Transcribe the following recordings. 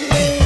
with me.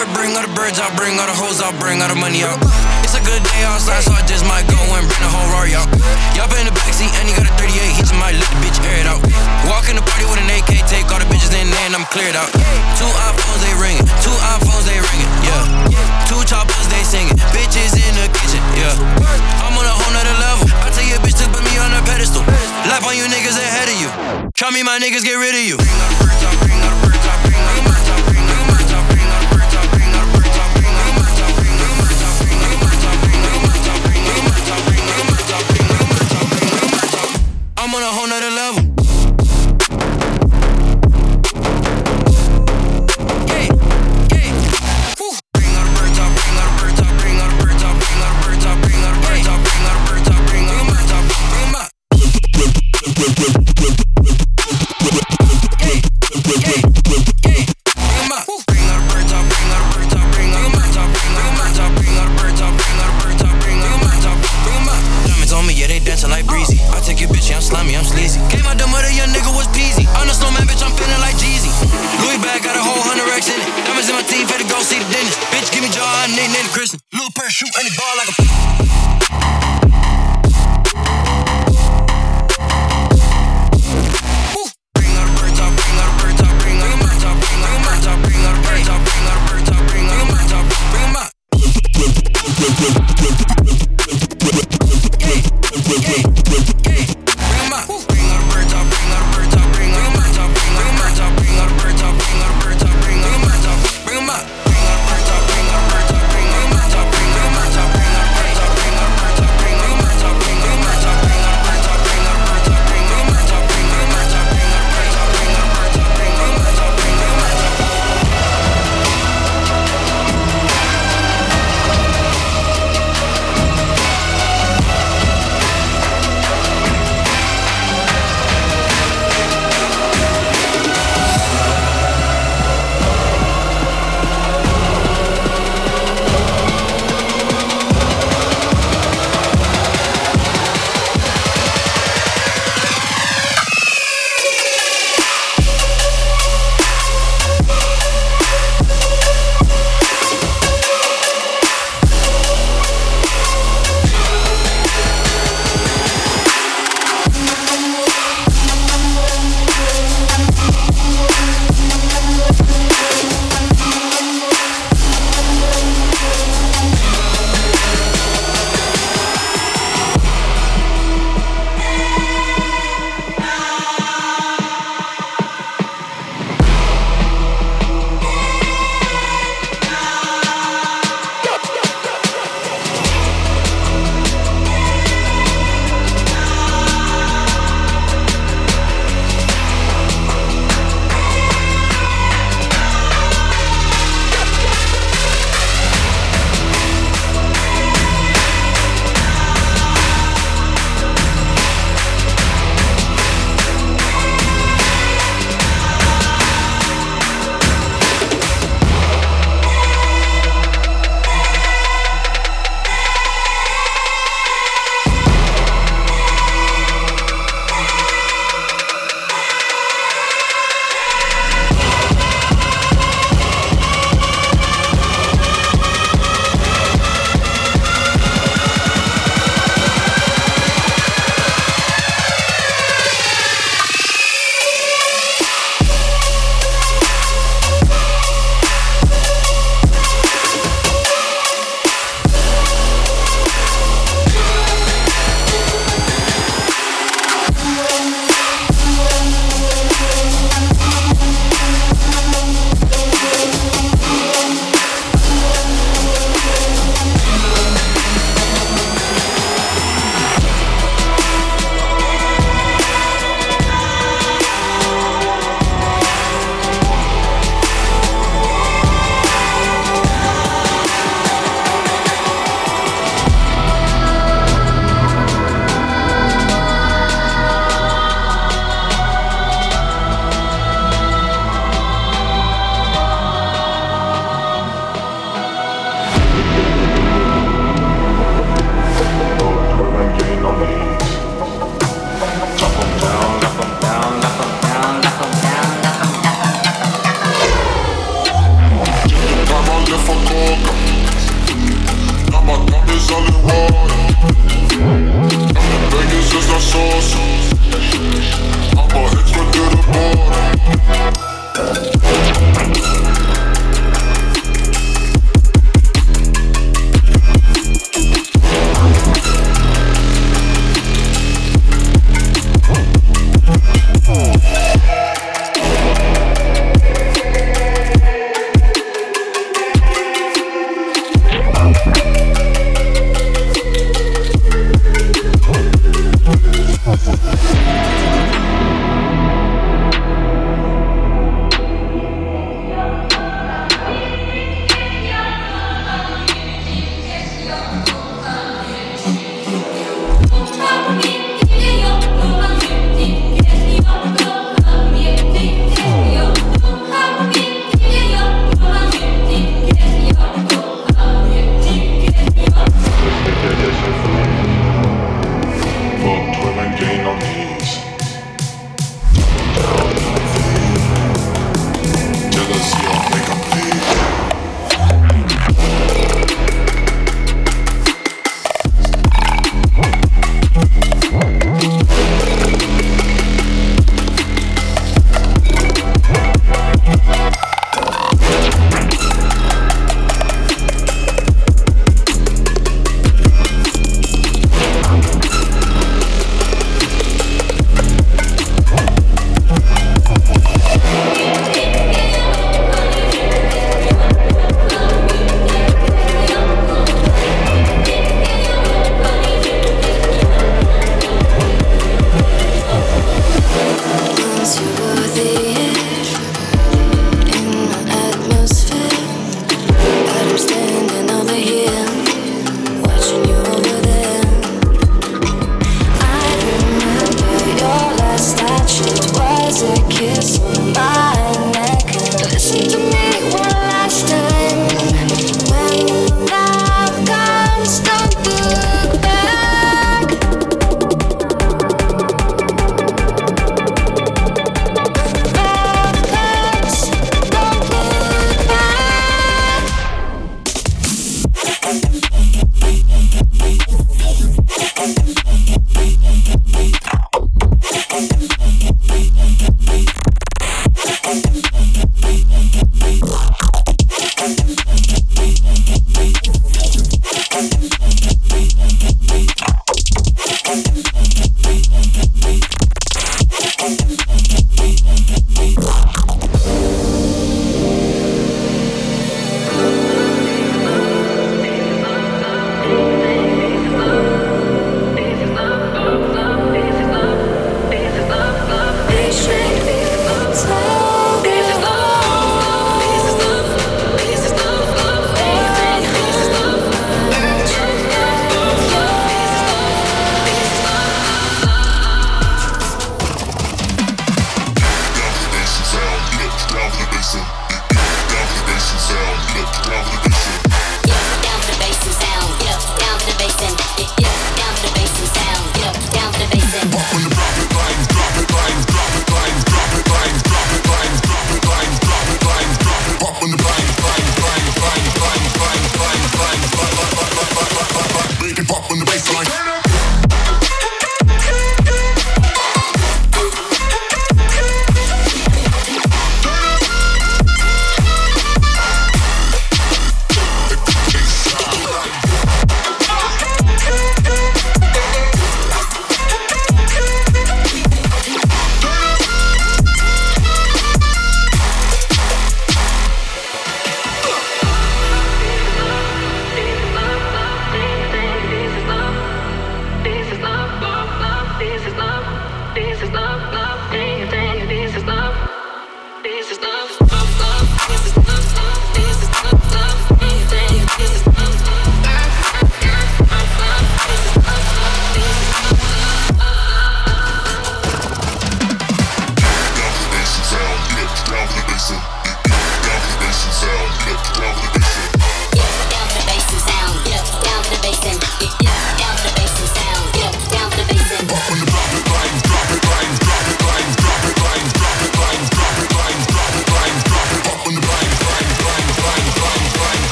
Lord, bring all the birds out, bring all the hoes out, bring all the money out. It's a good day outside, so I just might go and bring the whole Rari out. Y'all be in the backseat and he got a 38, he just might let the bitch air it out. Walk in the party with an AK, take all the bitches in there and I'm cleared out. Two iPhones, they ringing, two iPhones, they ringing, yeah. Two choppers, they singing, bitches in the kitchen, yeah. I'm on a whole nother level, I tell your bitch to put me on a pedestal. Life on you niggas ahead of you. Try me, my niggas get rid of you. I'm on a whole nother level. shoot any ball like a.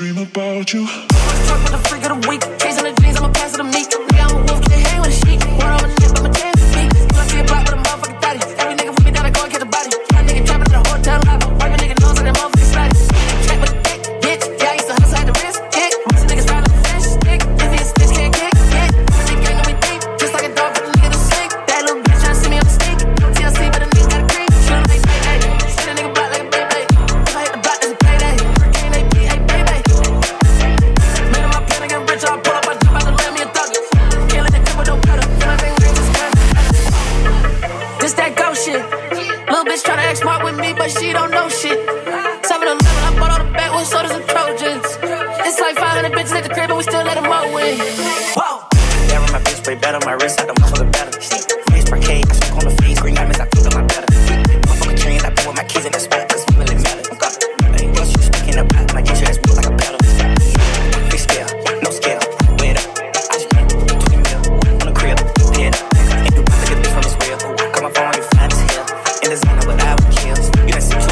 dream about you. Talk about the freak of the week, chasing the dreams, I'ma pass it to me. out kills. You done